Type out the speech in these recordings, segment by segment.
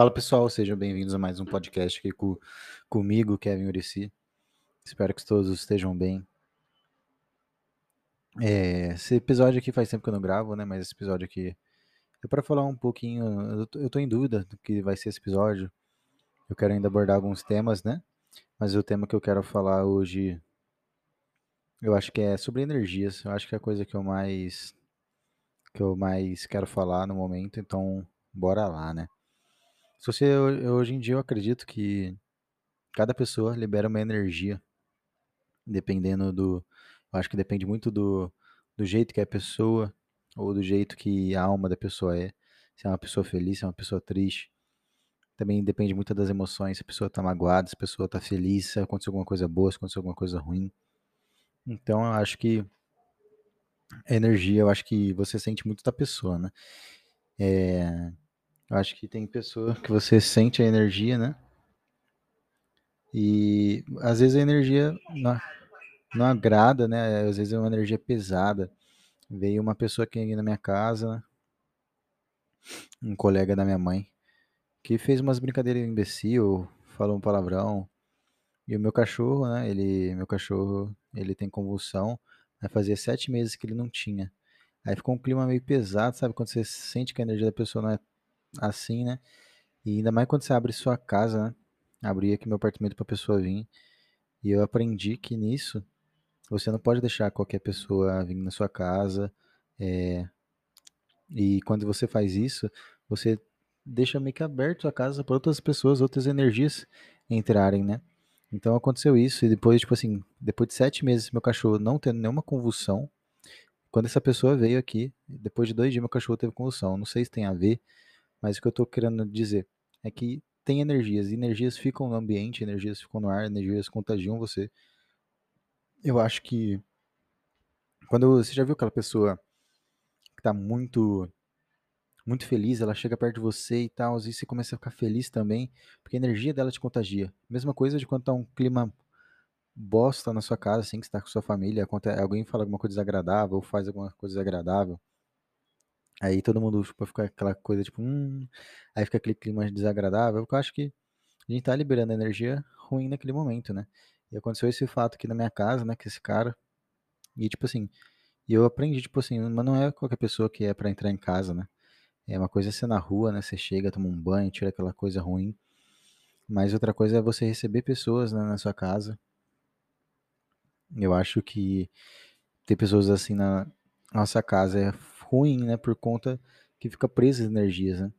Fala pessoal, sejam bem-vindos a mais um podcast aqui com, comigo, Kevin Urici. Espero que todos estejam bem. É, esse episódio aqui faz tempo que eu não gravo, né? Mas esse episódio aqui é para falar um pouquinho. Eu tô, em dúvida do que vai ser esse episódio. Eu quero ainda abordar alguns temas, né? Mas o tema que eu quero falar hoje, eu acho que é sobre energias. Eu acho que é a coisa que eu mais que eu mais quero falar no momento. Então, bora lá, né? Se você, hoje em dia eu acredito que cada pessoa libera uma energia, dependendo do, eu acho que depende muito do, do jeito que é a pessoa, ou do jeito que a alma da pessoa é, se é uma pessoa feliz, se é uma pessoa triste. Também depende muito das emoções, se a pessoa tá magoada, se a pessoa tá feliz, se aconteceu alguma coisa boa, se aconteceu alguma coisa ruim. Então eu acho que a energia, eu acho que você sente muito da pessoa, né? É, eu acho que tem pessoa que você sente a energia, né? E às vezes a energia não, não agrada, né? Às vezes é uma energia pesada. Veio uma pessoa aqui na minha casa, um colega da minha mãe, que fez umas brincadeiras imbecil, falou um palavrão. E o meu cachorro, né? Ele, meu cachorro, ele tem convulsão. Aí fazia sete meses que ele não tinha. Aí ficou um clima meio pesado, sabe? Quando você sente que a energia da pessoa não é assim, né? E ainda mais quando você abre sua casa, né? Abri aqui meu apartamento pra pessoa vir. E eu aprendi que nisso você não pode deixar qualquer pessoa vir na sua casa. é, E quando você faz isso, você deixa meio que aberto a casa para outras pessoas, outras energias entrarem, né? Então aconteceu isso, e depois, tipo assim, depois de sete meses, meu cachorro não tendo nenhuma convulsão, quando essa pessoa veio aqui, depois de dois dias, meu cachorro teve convulsão. Não sei se tem a ver, mas o que eu tô querendo dizer é que tem energias, energias ficam no ambiente, energias ficam no ar, energias contagiam você. Eu acho que quando você já viu aquela pessoa que tá muito muito feliz, ela chega perto de você e tal, e você começa a ficar feliz também, porque a energia dela te contagia. Mesma coisa de quando tá um clima bosta na sua casa, assim, que você tá com sua família, alguém fala alguma coisa desagradável, ou faz alguma coisa desagradável, aí todo mundo, tipo, fica aquela coisa, tipo, hum, aí fica aquele clima desagradável, porque eu acho que a gente tá liberando energia ruim naquele momento, né? E aconteceu esse fato aqui na minha casa, né, que esse cara, e tipo assim, e eu aprendi, tipo assim, mas não é qualquer pessoa que é pra entrar em casa, né? É uma coisa é ser na rua, né? Você chega, toma um banho, tira aquela coisa ruim. Mas outra coisa é você receber pessoas, né, na sua casa. Eu acho que ter pessoas assim na nossa casa é ruim, né? Por conta que fica presas energias, né?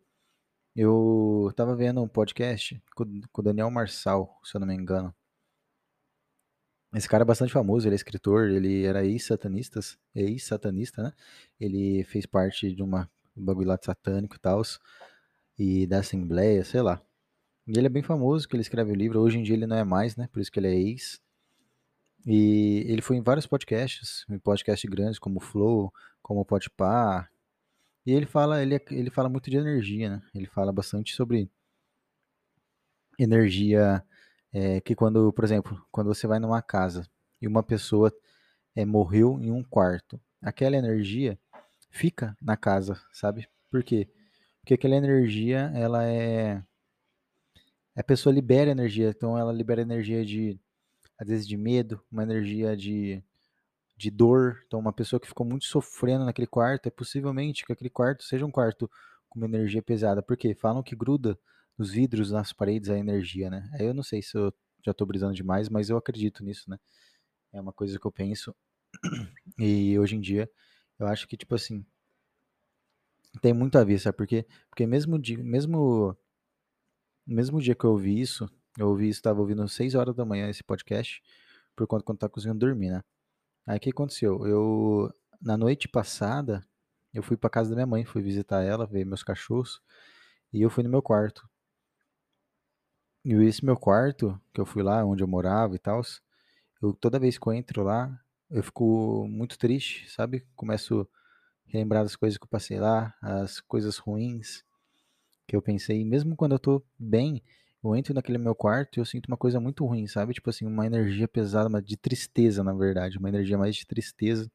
Eu tava vendo um podcast com com o Daniel Marçal, se eu não me engano. Esse cara é bastante famoso, ele é escritor, ele era ex-satanista, ex-satanista, né? Ele fez parte de uma um bagulho lá de satânico e tal, e da Assembleia, sei lá. E ele é bem famoso, que ele escreve o livro. Hoje em dia ele não é mais, né? Por isso que ele é ex. E ele foi em vários podcasts, em podcasts grandes como o Flow, como o Podpah. E ele fala, ele, é- ele fala muito de energia, né? Ele fala bastante sobre energia, é, que quando, por exemplo, quando você vai numa casa e uma pessoa é, morreu em um quarto, aquela energia fica na casa, sabe? Por quê? Porque aquela energia, ela é a pessoa libera energia, então ela libera energia de, às vezes, de medo, uma energia de, de dor. Então, uma pessoa que ficou muito sofrendo naquele quarto, é possivelmente que aquele quarto seja um quarto com uma energia pesada, porque falam que gruda nos vidros, nas paredes, a energia, né? Aí eu não sei se eu já tô brisando demais, mas eu acredito nisso, né? É uma coisa que eu penso. E hoje em dia, eu acho que, tipo assim, tem muito a ver, sabe por quê? Porque mesmo, de, mesmo mesmo dia que eu ouvi isso, eu ouvi estava ouvindo às 6 horas da manhã esse podcast, por conta quando tava cozinhando dormir, né? Aí o que aconteceu? Eu, na noite passada, eu fui pra casa da minha mãe, fui visitar ela, ver meus cachorros, e eu fui no meu quarto. E esse meu quarto, que eu fui lá, onde eu morava e tal, eu toda vez que eu entro lá, eu fico muito triste, sabe? Começo a relembrar das coisas que eu passei lá, as coisas ruins, que eu pensei, mesmo quando eu tô bem, eu entro naquele meu quarto e eu sinto uma coisa muito ruim, sabe? Tipo assim, uma energia pesada, mas de tristeza, na verdade, uma energia mais de tristeza.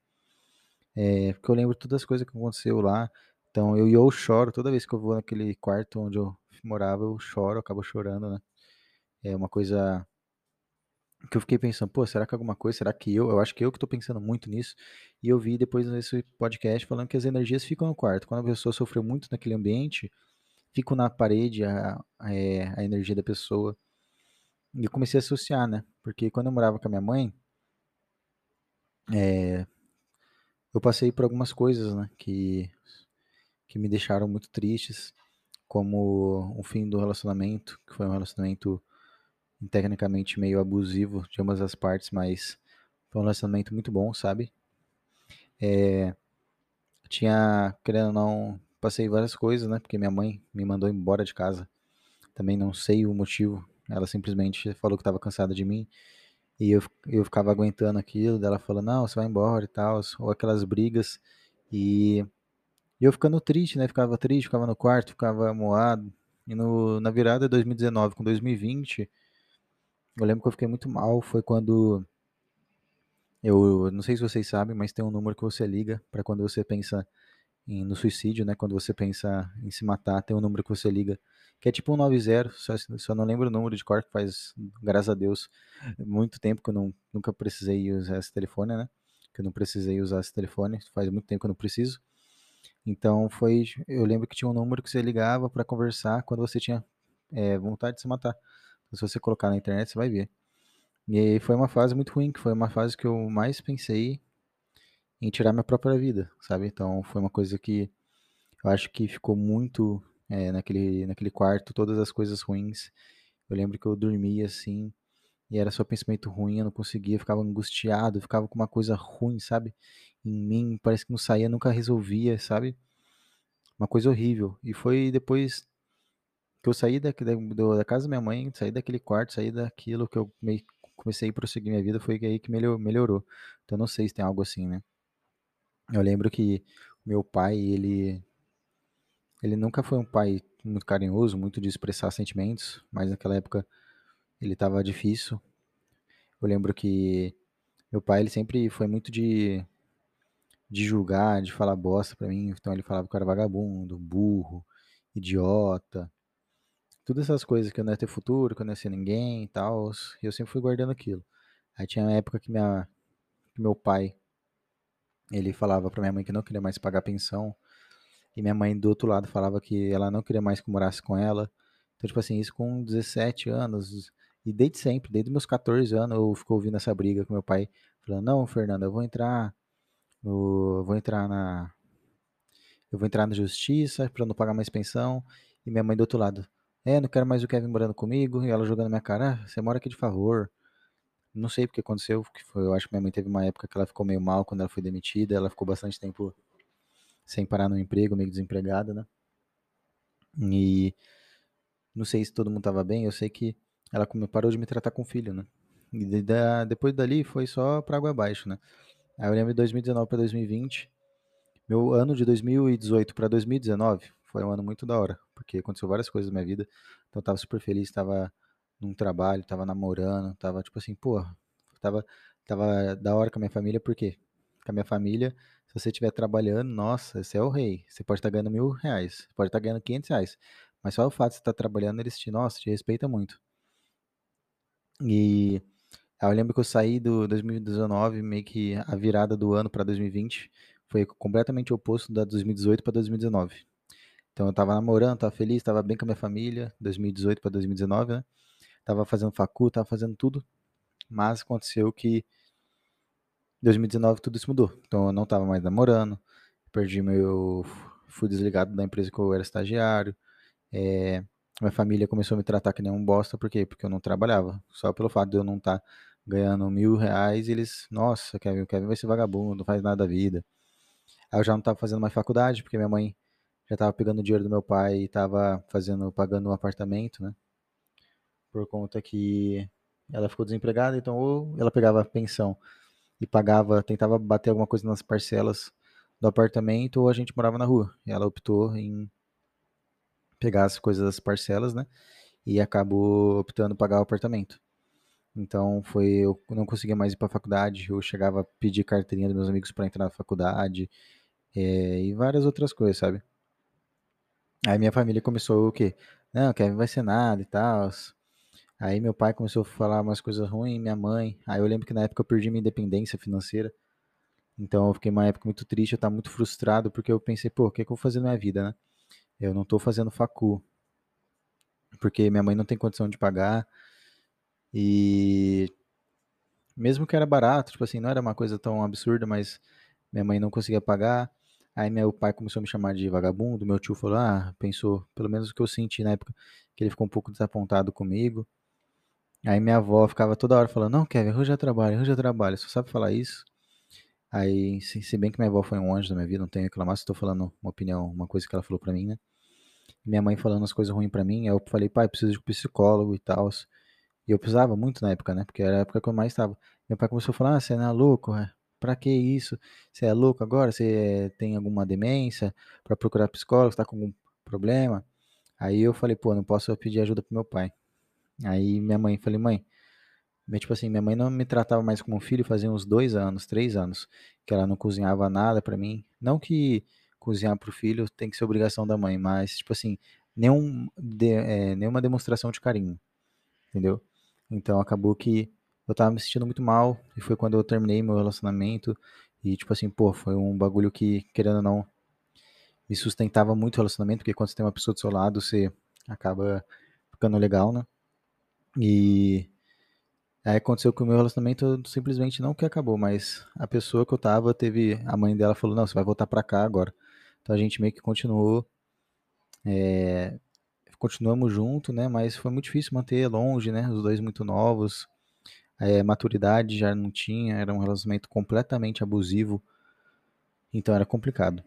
É, porque eu lembro todas as coisas que aconteceu lá. Então eu, eu choro toda vez que eu vou naquele quarto onde eu morava, eu choro, acabo chorando, né? É uma coisa que eu fiquei pensando, pô, será que alguma coisa, será que eu, eu acho que eu que tô pensando muito nisso, e eu vi depois nesse podcast falando que as energias ficam no quarto. Quando a pessoa sofreu muito naquele ambiente, ficam na parede a, a, é, a energia da pessoa. E eu comecei a associar, né? Porque quando eu morava com a minha mãe, é, eu passei por algumas coisas, né? Que, que me deixaram muito tristes, como o fim do relacionamento, que foi um relacionamento tecnicamente meio abusivo de ambas as partes, mas foi um relacionamento muito bom, sabe? É, tinha, querendo ou não, passei várias coisas, né? Porque minha mãe me mandou embora de casa. Também não sei o motivo. Ela simplesmente falou que estava cansada de mim. E eu, eu ficava aguentando aquilo. Dela falou, não, você vai embora e tal. Ou aquelas brigas. E, e eu ficando triste, né? Ficava triste, ficava no quarto, ficava moado. E no, na virada de 2019 com 2020, eu lembro que eu fiquei muito mal. Foi quando eu não sei se vocês sabem, mas tem um número que você liga para quando você pensa em, no suicídio, né? Quando você pensa em se matar, tem um número que você liga, que é tipo um 90, só, só não lembro o número de cor, que faz, graças a Deus, muito tempo que eu não, nunca precisei usar esse telefone, né? Que eu não precisei usar esse telefone, faz muito tempo que eu não preciso. Então foi, eu lembro que tinha um número que você ligava para conversar quando você tinha é, vontade de se matar. Então, se você colocar na internet, você vai ver. E foi uma fase muito ruim, que foi uma fase que eu mais pensei em tirar minha própria vida, sabe? Então foi uma coisa que eu acho que ficou muito é, naquele, naquele quarto, todas as coisas ruins. Eu lembro que eu dormia assim, e era só pensamento ruim, eu não conseguia, ficava angustiado, ficava com uma coisa ruim, sabe? Em mim, parece que não saía, nunca resolvia, sabe? Uma coisa horrível. E foi depois que eu saí da, da, da casa da minha mãe, saí daquele quarto, saí daquilo que eu meio comecei a prosseguir minha vida, foi aí que melhorou. Então não sei se tem algo assim, né? Eu lembro que meu pai, ele ele nunca foi um pai muito carinhoso, muito de expressar sentimentos, mas naquela época ele estava difícil. Eu lembro que meu pai, ele sempre foi muito de de julgar, de falar bosta pra mim, então ele falava que eu era vagabundo, burro, idiota, todas essas coisas que eu não ia ter futuro, que eu não ia ser ninguém e tal, eu sempre fui guardando aquilo. Aí tinha uma época que, minha, que meu pai, ele falava pra minha mãe que não queria mais pagar pensão, e minha mãe do outro lado falava que ela não queria mais que eu morasse com ela. Então, tipo assim, isso com 17 anos, e desde sempre, desde meus 14 anos, eu fico ouvindo essa briga com meu pai, falando, não, Fernanda, eu vou entrar, eu vou entrar na... Eu vou entrar na justiça para não pagar mais pensão, e minha mãe do outro lado, é, não quero mais o Kevin morando comigo. E ela jogando na minha cara, ah, você mora aqui de favor. Não sei porque aconteceu, que foi, eu acho que minha mãe teve uma época que ela ficou meio mal quando ela foi demitida, ela ficou bastante tempo sem parar no emprego, meio desempregada, né? E não sei se todo mundo tava bem, eu sei que ela parou de me tratar com filho, né? E depois dali foi só pra água abaixo, né? Aí eu lembro de 2019 para 2020, meu ano de 2018 para 2019 foi um ano muito da hora, porque aconteceu várias coisas na minha vida. Então eu tava super feliz, tava num trabalho, tava namorando, tava tipo assim, pô, tava, tava da hora com a minha família, por quê? Com a minha família, se você estiver trabalhando, nossa, você é o rei. Você pode estar tá ganhando mil reais, pode estar tá ganhando 500 reais. Mas só o fato de você estar tá trabalhando, eles te, nossa, te respeitam muito. E eu lembro que eu saí do 2019, meio que a virada do ano para 2020 foi completamente oposto da 2018 para 2019. Então eu tava namorando, tava feliz, tava bem com a minha família, 2018 para 2019, né? Tava fazendo facu, tava fazendo tudo. Mas aconteceu que em 2019 tudo isso mudou. Então eu não tava mais namorando, perdi meu fui desligado da empresa que eu era estagiário. É, minha família começou a me tratar que nem um bosta, por quê? Porque eu não trabalhava. Só pelo fato de eu não estar tá ganhando mil reais, eles, nossa, Kevin, o Kevin vai ser vagabundo, não faz nada da vida. Aí eu já não estava fazendo mais faculdade, porque minha mãe já estava pegando o dinheiro do meu pai e estava fazendo, pagando um apartamento, né? Por conta que ela ficou desempregada, então ou ela pegava pensão e pagava, tentava bater alguma coisa nas parcelas do apartamento, ou a gente morava na rua. E ela optou em pegar as coisas das parcelas, né? E acabou optando pagar o apartamento. Então foi, eu não conseguia mais ir para a faculdade, eu chegava a pedir carteirinha dos meus amigos para entrar na faculdade é, e várias outras coisas, sabe? Aí minha família começou o quê? não, Kevin, vai ser nada e tal. Aí meu pai começou a falar umas coisas ruins, minha mãe. Aí eu lembro que na época eu perdi minha independência financeira. Então eu fiquei uma época muito triste, eu tava muito frustrado, porque eu pensei, pô, o que, é que eu vou fazer na minha vida, né? Eu não tô fazendo facu, porque minha mãe não tem condição de pagar. E mesmo que era barato, tipo assim, não era uma coisa tão absurda, mas minha mãe não conseguia pagar. Aí meu pai começou a me chamar de vagabundo, meu tio falou, ah, pensou, pelo menos o que eu senti na época, que ele ficou um pouco desapontado comigo. Aí minha avó ficava toda hora falando, não, Kevin, arranja trabalho, arranja trabalho, só sabe falar isso. Aí, se, bem que minha avó foi um anjo da minha vida, não tenho que reclamar, se estou falando uma opinião, uma coisa que ela falou pra mim, né? Minha mãe falando as coisas ruins pra mim, aí eu falei, pai, preciso de um psicólogo e tal. E eu precisava muito na época, né? Porque era a época que eu mais estava. Meu pai começou a falar, ah, você não é louco, é? pra que isso? Você é louco agora? Você tem alguma demência? Pra procurar psicólogo? Você tá com algum problema? Aí eu falei, pô, não posso pedir ajuda pro meu pai. Aí minha mãe, falei, mãe, tipo assim, minha mãe não me tratava mais como filho fazia uns dois anos, três anos, que ela não cozinhava nada para mim. Não que cozinhar pro filho tem que ser obrigação da mãe, mas, tipo assim, nenhum, de, é, nenhuma demonstração de carinho, entendeu? Então acabou que eu tava me sentindo muito mal, e foi quando eu terminei meu relacionamento, e tipo assim, pô, foi um bagulho que, querendo ou não, me sustentava muito o relacionamento, porque quando você tem uma pessoa do seu lado, você acaba ficando legal, né? E aí aconteceu que o meu relacionamento simplesmente não que acabou, mas a pessoa que eu tava teve. A mãe dela falou: não, você vai voltar pra cá agora. Então a gente meio que continuou. É, continuamos junto, né? Mas foi muito difícil manter longe, né? Os dois muito novos. É, maturidade já não tinha, era um relacionamento completamente abusivo. Então era complicado.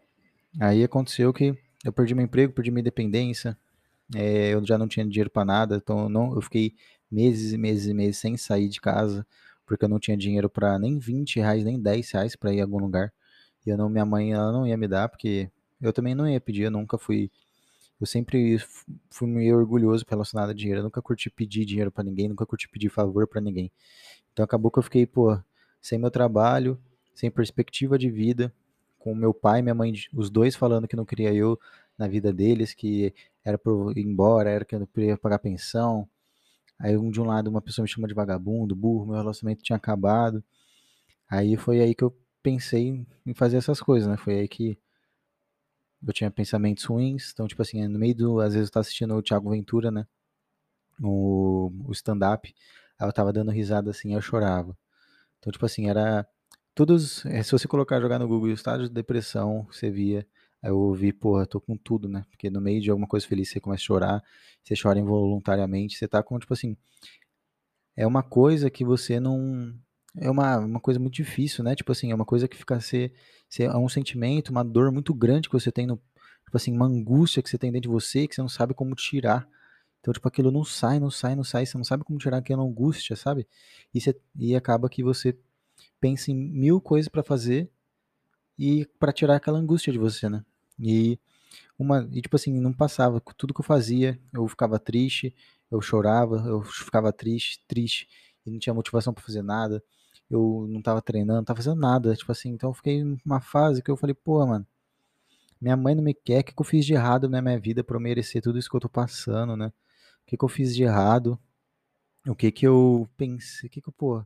Aí aconteceu que eu perdi meu emprego, perdi minha independência. É, eu já não tinha dinheiro para nada, então não, eu fiquei meses e meses e meses sem sair de casa, porque eu não tinha dinheiro para nem 20 reais, nem 10 reais para ir a algum lugar. E eu não, minha mãe ela não ia me dar, porque eu também não ia pedir, eu nunca fui. Eu sempre fui meio orgulhoso relacionado a dinheiro, eu nunca curti pedir dinheiro para ninguém, nunca curti pedir favor para ninguém. Então acabou que eu fiquei, pô, sem meu trabalho, sem perspectiva de vida, com meu pai e minha mãe, os dois falando que não queria eu na vida deles, que era para ir embora, era que eu não ia pagar pensão, Aí um de um lado uma pessoa me chama de vagabundo, burro, meu relacionamento tinha acabado. Aí foi aí que eu pensei em fazer essas coisas, né? Foi aí que eu tinha pensamentos ruins. Então, tipo assim, no meio do. Às vezes eu tava assistindo o Thiago Ventura, né? O, o stand-up. Aí eu tava dando risada assim, eu chorava. Então, tipo assim, era. Todos. Eh, se você colocar jogar no Google estágio de depressão, você via Aí eu ouvi, porra, tô com tudo, né? Porque no meio de alguma coisa feliz você começa a chorar, você chora involuntariamente, você tá com, tipo assim. É uma coisa que você não. É uma, uma coisa muito difícil, né? Tipo assim, é uma coisa que fica ser, ser. É um sentimento, uma dor muito grande que você tem no. Tipo assim, uma angústia que você tem dentro de você que você não sabe como tirar. Então, tipo, aquilo não sai, não sai, não sai, você não sabe como tirar aquela angústia, sabe? E, você, e acaba que você pensa em mil coisas para fazer e para tirar aquela angústia de você, né? E uma e tipo assim, não passava, tudo que eu fazia, eu ficava triste, eu chorava, eu ficava triste, triste e não tinha motivação para fazer nada. Eu não tava treinando, não tava fazendo nada, tipo assim, então eu fiquei numa fase que eu falei, pô, mano, minha mãe não me quer, o que, que eu fiz de errado na minha vida para merecer tudo isso que eu tô passando, né? O que, que eu fiz de errado? O que que eu pensei? O que que pô,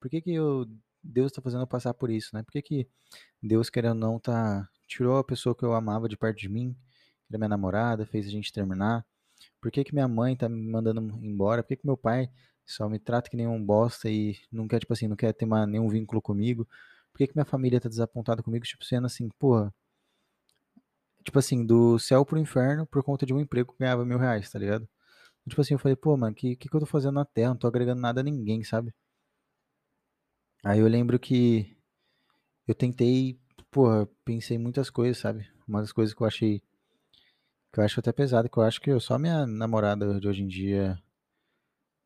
por que que eu Deus está fazendo eu passar por isso, né? Por que, que Deus, querendo ou não, tá, tirou a pessoa que eu amava de perto de mim, que era minha namorada, fez a gente terminar? Por que, que minha mãe tá me mandando embora? Por que, que meu pai só me trata que nem um bosta e não quer, tipo assim, não quer ter uma, nenhum vínculo comigo? Por que, que minha família tá desapontada comigo, tipo, sendo assim, porra, tipo assim, do céu pro inferno por conta de um emprego que ganhava mil reais, tá ligado? Tipo assim, eu falei, pô, mano, o que, que, que eu tô fazendo na Terra? Não tô agregando nada a ninguém, sabe? Aí eu lembro que eu tentei, porra, pensei muitas coisas, sabe? Uma das coisas que eu achei que eu acho até pesado, que eu acho que eu, só minha namorada de hoje em dia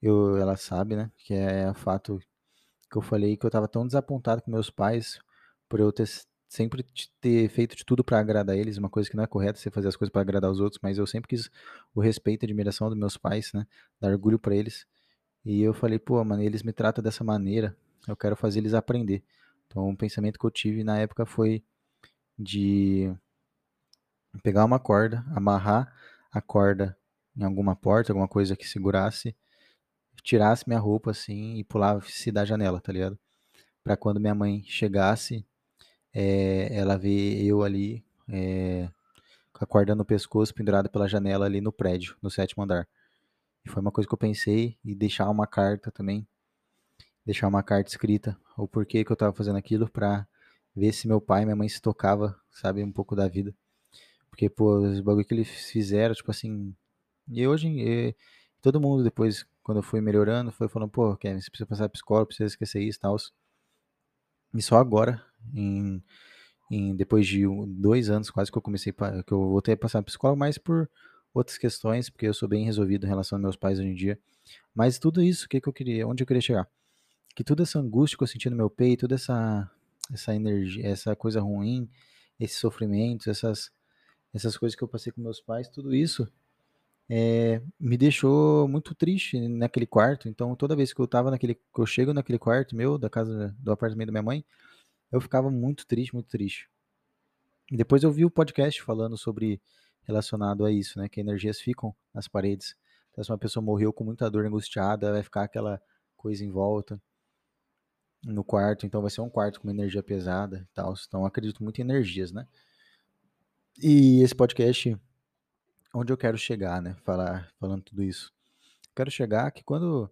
eu, ela sabe, né? Que é o fato que eu falei que eu tava tão desapontado com meus pais por eu ter sempre ter feito de tudo para agradar eles, uma coisa que não é correta você fazer as coisas para agradar os outros, mas eu sempre quis o respeito e admiração dos meus pais, né? Dar orgulho para eles. E eu falei, pô, mano, eles me tratam dessa maneira, eu quero fazer eles aprender. Então, um pensamento que eu tive na época foi de pegar uma corda, amarrar a corda em alguma porta, alguma coisa que segurasse, tirasse minha roupa assim e pulasse da janela, tá ligado? Pra quando minha mãe chegasse, é, ela ver eu ali, é, com a corda no pescoço, pendurada pela janela ali no prédio, no sétimo andar. Foi uma coisa que eu pensei e deixar uma carta também, deixar uma carta escrita, o porquê que eu tava fazendo aquilo pra ver se meu pai e minha mãe se tocava, sabe, um pouco da vida. Porque, pô, os bagulho que eles fizeram, tipo assim. E hoje, e, todo mundo depois, quando eu fui melhorando, foi falando, pô, Kevin, você precisa passar psicólogo, precisa esquecer isso e tal. E só agora, em, em, depois de dois anos quase que eu comecei, que eu voltei a passar psicólogo, mas por outras questões, porque eu sou bem resolvido em relação aos meus pais hoje em dia. Mas tudo isso, o que, que eu queria, onde eu queria chegar? Que toda essa angústia que eu senti no meu peito, toda essa, essa energia, essa coisa ruim, esses sofrimentos, essas, essas coisas que eu passei com meus pais, tudo isso é, me deixou muito triste naquele quarto. Então, toda vez que eu tava naquele, que eu chego naquele quarto meu, da casa, do apartamento da minha mãe, eu ficava muito triste, muito triste. E depois eu vi o podcast falando sobre relacionado a isso, né? Que energias ficam nas paredes. Então, se uma pessoa morreu com muita dor angustiada, vai ficar aquela coisa em volta no quarto. Então, vai ser um quarto com uma energia pesada e tal. Então, acredito muito em energias, né? E esse podcast, onde eu quero chegar, né? Falar, falando tudo isso. Quero chegar que quando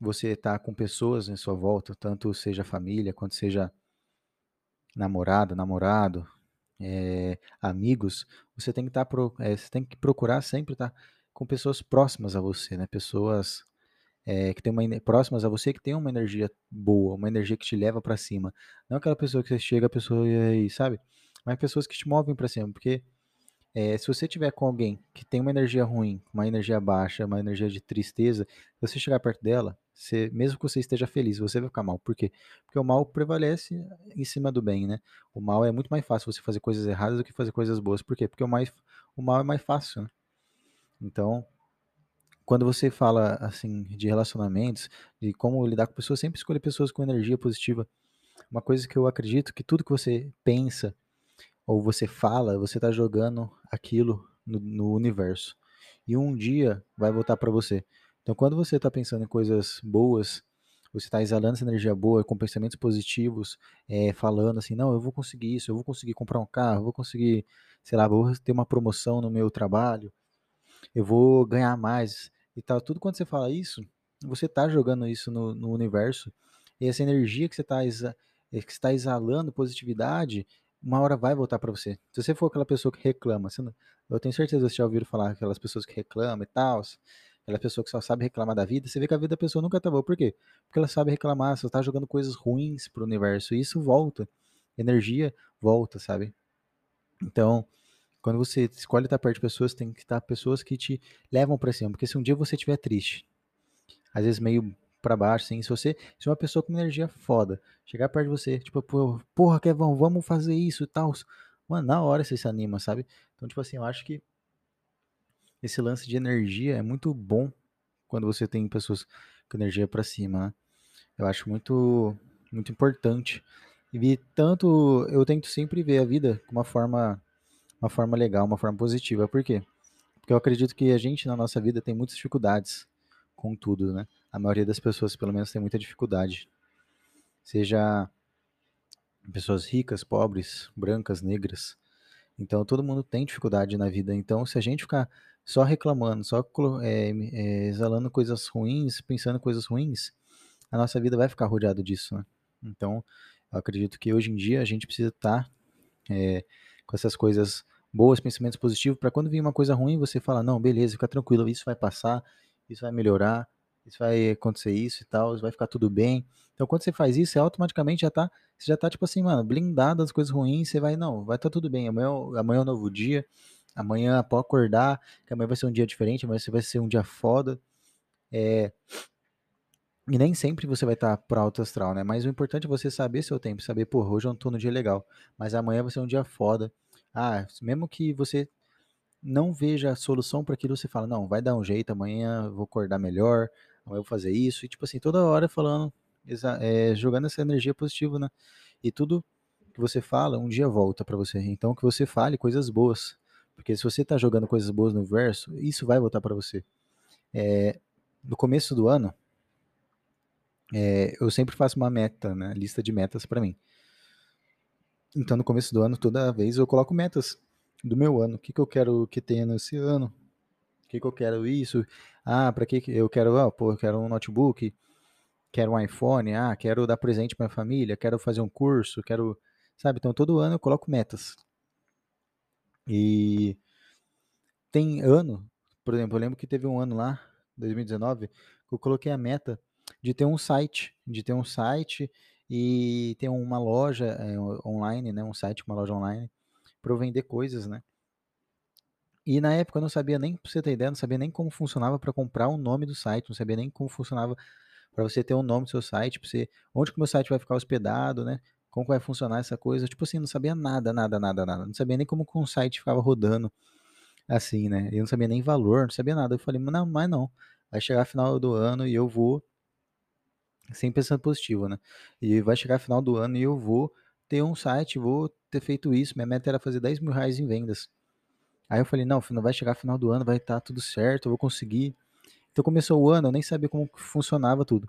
você está com pessoas em sua volta, tanto seja família, quanto seja namorada, namorado, é, amigos, você tem que estar, tá, é, você tem que procurar sempre estar tá com pessoas próximas a você, né? Pessoas é, que tem uma próximas a você que tem uma energia boa, uma energia que te leva para cima. Não aquela pessoa que você chega, a pessoa e sabe? Mas pessoas que te movem para cima, porque é, se você tiver com alguém que tem uma energia ruim, uma energia baixa, uma energia de tristeza, você chegar perto dela, você, mesmo que você esteja feliz, você vai ficar mal. Por quê? Porque o mal prevalece em cima do bem, né? O mal é muito mais fácil você fazer coisas erradas do que fazer coisas boas. Por quê? Porque o, mais, o mal é mais fácil, né? Então, quando você fala assim de relacionamentos, de como lidar com pessoas, sempre escolha pessoas com energia positiva. Uma coisa que eu acredito que tudo que você pensa ou você fala, você está jogando aquilo no, no, universo. E um dia vai voltar para você. Então, quando você está pensando em coisas boas, você está exalando essa energia boa, com pensamentos positivos, é, falando assim, não, eu vou conseguir isso, eu vou conseguir comprar um carro, eu vou conseguir, sei lá, vou ter uma promoção no meu trabalho, eu vou ganhar mais e tal. Tudo quando você fala isso, você está jogando isso no, no, universo e essa energia que você está exa está exalando positividade, uma hora vai voltar para você. Se você for aquela pessoa que reclama, não, eu tenho certeza que você já ouviram falar aquelas pessoas que reclamam e tal, aquela pessoa que só sabe reclamar da vida, você vê que a vida da pessoa nunca tá boa. Por quê? Porque ela sabe reclamar, só tá jogando coisas ruins pro universo, e isso volta. Energia volta, sabe? Então, quando você escolhe estar perto de pessoas, tem que estar pessoas que te levam para cima. Porque se um dia você estiver triste, às vezes meio para baixo, assim, se você, se uma pessoa com energia foda chegar perto de você, tipo, porra, Kevão, vamos fazer isso e tal, mano, na hora você se anima, sabe? Então, tipo assim, eu acho que esse lance de energia é muito bom quando você tem pessoas com energia para cima, né? Eu acho muito, muito importante. E tanto, eu tento sempre ver a vida com uma forma uma forma legal, uma forma positiva. Por quê? Porque eu acredito que a gente na nossa vida tem muitas dificuldades com tudo, né? A maioria das pessoas, pelo menos, tem muita dificuldade. Seja pessoas ricas, pobres, brancas, negras. Então, todo mundo tem dificuldade na vida. Então, se a gente ficar só reclamando, só é, é, exalando coisas ruins, pensando coisas ruins, a nossa vida vai ficar rodeada disso, né? Então, eu acredito que hoje em dia a gente precisa estar tá, é, com essas coisas boas, pensamentos positivos, para quando vir uma coisa ruim, você fala, não, beleza, fica tranquilo, isso vai passar, isso vai melhorar, isso vai acontecer isso e tal, vai ficar tudo bem. Então, quando você faz isso, você automaticamente já tá, você já tá, tipo assim, mano, blindado das coisas ruins, você vai, não, vai tá tudo bem, amanhã, amanhã é um novo dia, amanhã pode acordar, que amanhã vai ser um dia diferente, amanhã vai ser um dia foda, é... E nem sempre você vai estar tá pro alto astral, né? Mas o importante é você saber seu tempo, saber, pô, hoje eu não tô no dia legal, mas amanhã vai ser um dia foda, ah, mesmo que você não veja a solução para aquilo, você fala, não, vai dar um jeito, amanhã vou acordar melhor, amanhã vou fazer isso, e tipo assim, toda hora falando, é, jogando essa energia positiva, né? E tudo que você fala, um dia volta para você. Então que você fale coisas boas, Porque se você está jogando coisas boas no universo, isso vai voltar para você. É, no começo do ano, é, eu sempre faço uma meta, né? Lista de metas para mim. Então, no começo do ano, toda vez eu coloco metas do meu ano. O que, que eu quero que tenha nesse ano? O que, que eu quero isso? Ah, para que eu quero? Ah, pô, eu quero um notebook, quero um iPhone, ah, quero dar presente para minha família, quero fazer um curso, quero, sabe? Então, todo ano eu coloco metas. E tem ano, por exemplo, eu lembro que teve um ano lá, 2019, que eu coloquei a meta de ter um site, de ter um site e ter uma loja é, online, né, um site, uma loja online, para vender coisas, né. E na época eu não sabia nem, pra você ter ideia, não sabia nem como funcionava para comprar o nome do site, não sabia nem como funcionava para você ter um nome do seu site, pra você, onde que o meu site vai ficar hospedado, né, como vai funcionar essa coisa, tipo assim, não sabia nada, nada, nada, nada, não sabia nem como que um site ficava rodando, assim, né, eu não sabia nem valor, não sabia nada, eu falei, não, mas não, vai chegar final do ano e eu vou sempre pensando positivo, né? E vai chegar final do ano e eu vou ter um site, vou ter feito isso. Minha meta era fazer 10 mil reais em vendas. Aí eu falei, não, vai chegar final do ano, vai estar tá tudo certo, eu vou conseguir. Então começou o ano, eu nem sabia como funcionava tudo.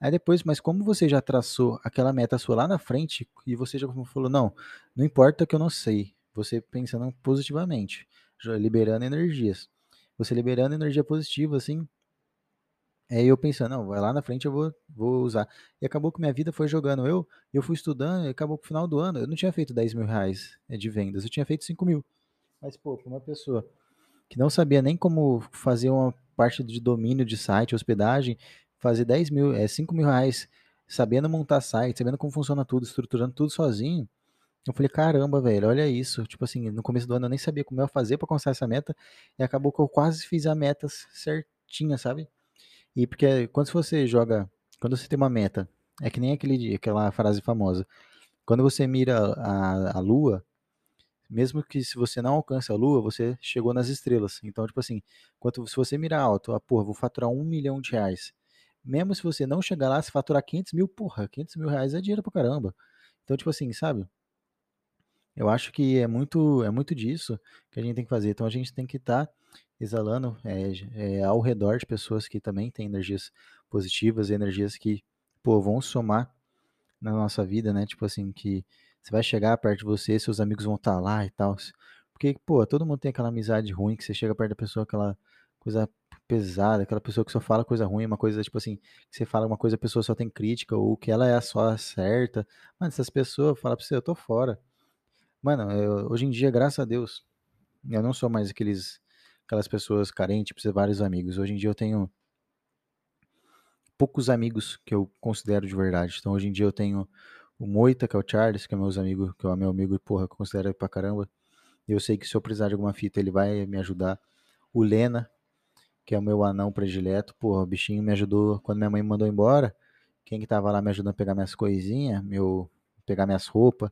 Aí depois, mas como você já traçou aquela meta sua lá na frente, e você já falou, não, não importa que eu não sei, você pensando positivamente, liberando energias. Você liberando energia positiva, assim, Aí eu pensando, não, vai lá na frente eu vou, vou usar. E acabou que minha vida foi jogando. Eu, eu fui estudando e acabou que no final do ano eu não tinha feito 10 mil reais eh, de vendas, eu tinha feito 5 mil. Mas, pô, uma pessoa que não sabia nem como fazer uma parte de domínio de site, hospedagem, fazer 10 mil, é, 5 mil reais, sabendo montar site, sabendo como funciona tudo, estruturando tudo sozinho. Eu falei, caramba, velho, olha isso. Tipo assim, no começo do ano eu nem sabia como eu ia fazer para alcançar essa meta. E acabou que eu quase fiz a meta certinha, sabe? E porque quando você joga, quando você tem uma meta, é que nem aquele, aquela frase famosa. Quando você mira a, a lua, mesmo que se você não alcança a lua, você chegou nas estrelas. Então, tipo assim, quanto, se você mirar alto, ah, porra, vou faturar um milhão de reais. Mesmo se você não chegar lá, se faturar 500 mil, porra, 500 mil reais é dinheiro pra caramba. Então, tipo assim, sabe? Eu acho que é muito, é muito disso que a gente tem que fazer. Então, a gente tem que estar tá exalando é, é, ao redor de pessoas que também têm energias positivas, energias que, pô, vão somar na nossa vida, né? Tipo assim, que você vai chegar perto de você, seus amigos vão estar tá lá e tal. Porque, pô, todo mundo tem aquela amizade ruim que você chega perto da pessoa, aquela coisa pesada, aquela pessoa que só fala coisa ruim, uma coisa, tipo assim, que você fala uma coisa, a pessoa só tem crítica, ou que ela é a só certa. Mano, essas pessoas falam pra você, eu tô fora. Mano, eu, hoje em dia, graças a Deus, eu não sou mais aqueles aquelas pessoas carentes, precisa de vários amigos. Hoje em dia eu tenho poucos amigos que eu considero de verdade. Então hoje em dia eu tenho o Moita, que é o Charles, que é meus amigos, que é o meu amigo, porra, que eu considero pra caramba. Eu sei que se eu precisar de alguma fita, ele vai me ajudar. O Lena, que é o meu anão predileto, porra, o bichinho me ajudou quando minha mãe me mandou embora. Quem que tava lá me ajudando a pegar minhas coisinhas, meu, pegar minhas roupas,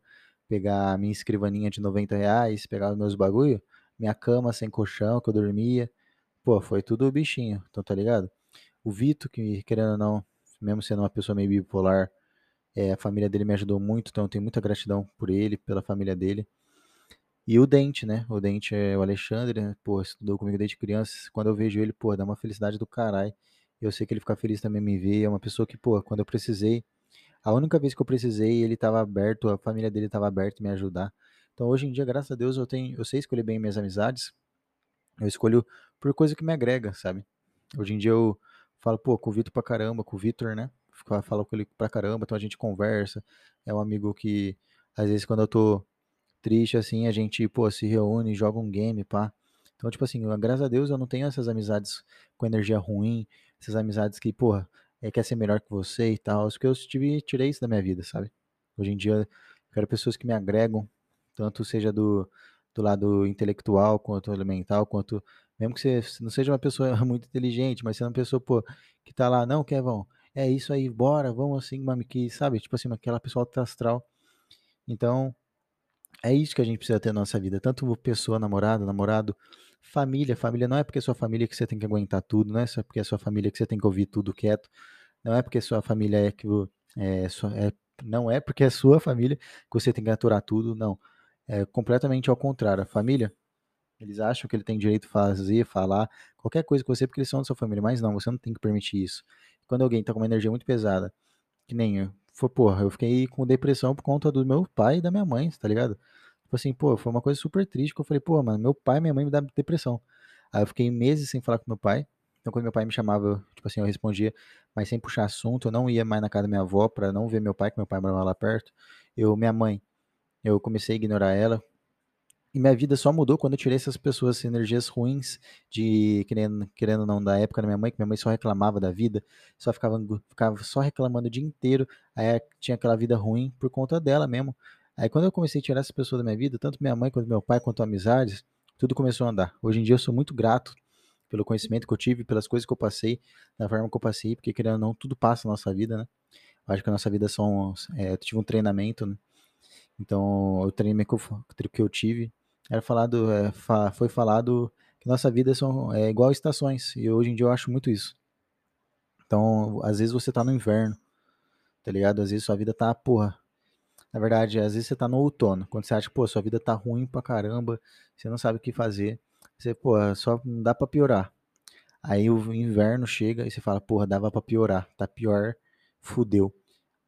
pegar minha escrivaninha de 90 reais, pegar os meus bagulho, minha cama sem colchão que eu dormia. Pô, foi tudo o bichinho, então tá ligado? O Vito, que querendo ou não, mesmo sendo uma pessoa meio bipolar, é, a família dele me ajudou muito, então eu tenho muita gratidão por ele, pela família dele. E o Dente, né? O Dente é o Alexandre, né? pô, estudou comigo desde criança. Quando eu vejo ele, pô, dá uma felicidade do caralho. Eu sei que ele fica feliz também me ver. É uma pessoa que, pô, quando eu precisei, a única vez que eu precisei, ele estava aberto, a família dele estava aberta me ajudar. Então hoje em dia, graças a Deus, eu tenho, eu sei escolher bem minhas amizades. Eu escolho por coisa que me agrega, sabe? Hoje em dia eu falo, pô, com o Vitor pra caramba, com o Vitor, né? Falo com ele pra caramba, então a gente conversa. É um amigo que, às vezes, quando eu tô triste, assim, a gente, pô, se reúne, joga um game, pá. Então, tipo assim, graças a Deus eu não tenho essas amizades com energia ruim, essas amizades que, porra, é, quer ser melhor que você e tal. Porque eu tive, tirei isso da minha vida, sabe? Hoje em dia eu quero pessoas que me agregam, tanto seja do, do lado intelectual, quanto elemental, quanto mesmo que você não seja uma pessoa muito inteligente, mas seja uma pessoa, pô, que tá lá, não, Kevão, é isso aí, bora, vamos assim, mami, que, sabe, tipo assim, aquela pessoa astral. Então, é isso que a gente precisa ter na nossa vida, tanto pessoa, namorada, namorado, família, família não é porque é sua família que você tem que aguentar tudo, não é só porque é sua família que você tem que ouvir tudo quieto, não é porque sua família é que é, é não é porque é sua família que você tem que aturar tudo, não. É completamente ao contrário. A família Eles acham que ele tem direito de fazer, falar, qualquer coisa com você porque eles são da sua família, mas não, você não tem que permitir isso. Quando alguém tá com uma energia muito pesada, que nem eu, foi, porra, eu fiquei com depressão por conta do meu pai e da minha mãe, tá ligado? Tipo assim, pô, foi uma coisa super triste que eu falei, pô, mano, meu pai e minha mãe me dão depressão. Aí eu fiquei meses sem falar com meu pai. Então quando meu pai me chamava, tipo assim, eu respondia, mas sem puxar assunto, eu não ia mais na casa da minha avó pra não ver meu pai, que meu pai morava lá perto. Eu, minha mãe, eu comecei a ignorar ela, e minha vida só mudou quando eu tirei essas pessoas, essas energias ruins, de querendo, querendo não, da época da minha mãe, que minha mãe só reclamava da vida, só ficava, ficava só reclamando o dia inteiro, aí tinha aquela vida ruim por conta dela mesmo. Aí quando eu comecei a tirar essas pessoas da minha vida, tanto minha mãe quanto meu pai, quanto amizades, tudo começou a andar. Hoje em dia eu sou muito grato pelo conhecimento que eu tive, pelas coisas que eu passei, da forma que eu passei, porque querendo ou não, tudo passa na nossa vida, né? Eu acho que a nossa vida são, é, eu tive um treinamento, né? Então, o treinamento que eu, tive era falado, é, fa- foi falado que nossa vida são, é igual estações, e hoje em dia eu acho muito isso. Então, às vezes você tá no inverno, tá ligado? Às vezes sua vida tá, porra. Na verdade, às vezes você tá no outono, quando você acha pô, sua vida tá ruim pra caramba, você não sabe o que fazer, você, pô, só não dá pra piorar. Aí o inverno chega e você fala, porra, dava pra piorar, tá pior, fudeu.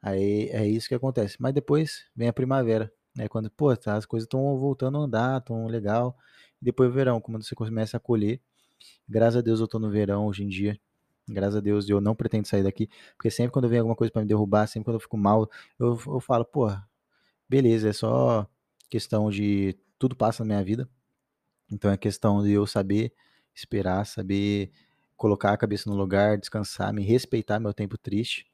Aí é isso que acontece. Mas depois vem a primavera, né? Quando, pô, tá, as coisas estão voltando a andar, tão legal. Depois o verão, quando você começa a colher. Graças a Deus eu tô no verão hoje em dia. Graças a Deus eu não pretendo sair daqui, porque sempre quando vem alguma coisa pra me derrubar, sempre quando eu fico mal, eu, eu falo, pô, beleza, é só questão de tudo passa na minha vida. Então é questão de eu saber esperar, saber colocar a cabeça no lugar, descansar, me respeitar meu tempo triste,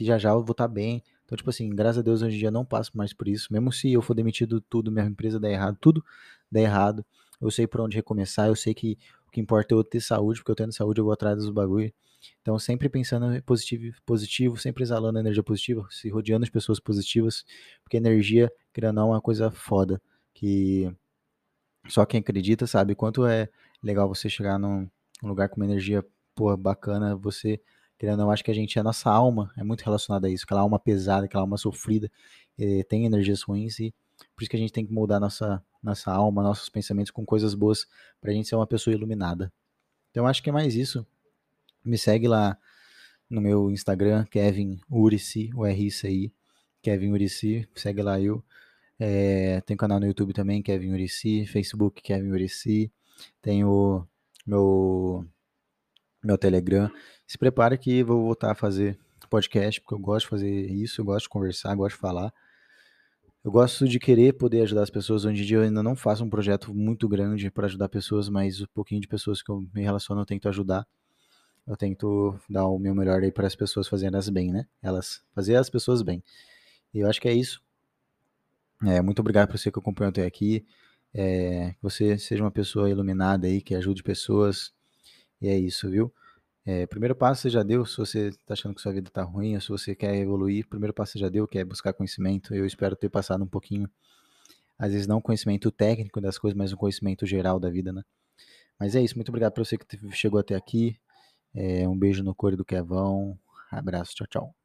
que já já eu vou estar bem. Então, tipo assim, graças a Deus hoje em dia eu não passo mais por isso. Mesmo se eu for demitido tudo, minha empresa der errado, tudo der errado, eu sei por onde recomeçar, eu sei que o que importa é eu ter saúde, porque eu tendo saúde eu vou atrás dos bagulho. Então, sempre pensando positivo, positivo, sempre exalando energia positiva, se rodeando de pessoas positivas, porque energia, querendo não, é uma coisa foda, que só quem acredita sabe quanto é legal você chegar num, lugar com uma energia, pô, bacana, você, querendo não, acho que a gente, a nossa alma é muito relacionada a isso, aquela alma pesada, aquela alma sofrida, eh, tem energias ruins e por isso que a gente tem que moldar nossa, nossa alma, nossos pensamentos com coisas boas pra gente ser uma pessoa iluminada. Então acho que é mais isso. Me segue lá no meu Instagram, Kevin Urici, o R I Kevin Urici, segue lá eu. É, tem canal no YouTube também, Kevin Urici, Facebook, Kevin Urici, tem o meu, meu Telegram. Se prepare que vou voltar a fazer podcast, porque eu gosto de fazer isso, eu gosto de conversar, gosto de falar. Eu gosto de querer poder ajudar as pessoas. Hoje em dia eu ainda não faço um projeto muito grande para ajudar pessoas, mas o pouquinho de pessoas que eu me relaciono eu tento ajudar. Eu tento dar o meu melhor aí para as pessoas fazerem elas bem, né? Elas fazer as pessoas bem. E eu acho que é isso. É, muito obrigado por você que acompanhou até aqui. É, você seja uma pessoa iluminada aí, que ajude pessoas. E é isso, viu? É, primeiro passo você já deu, se você está achando que sua vida está ruim, ou se você quer evoluir, primeiro passo você já deu, que é buscar conhecimento. Eu espero ter passado um pouquinho, às vezes não conhecimento técnico das coisas, mas um conhecimento geral da vida, né? Mas é isso, muito obrigado por você que chegou até aqui. É, um beijo no core do Kevão. Abraço, tchau, tchau.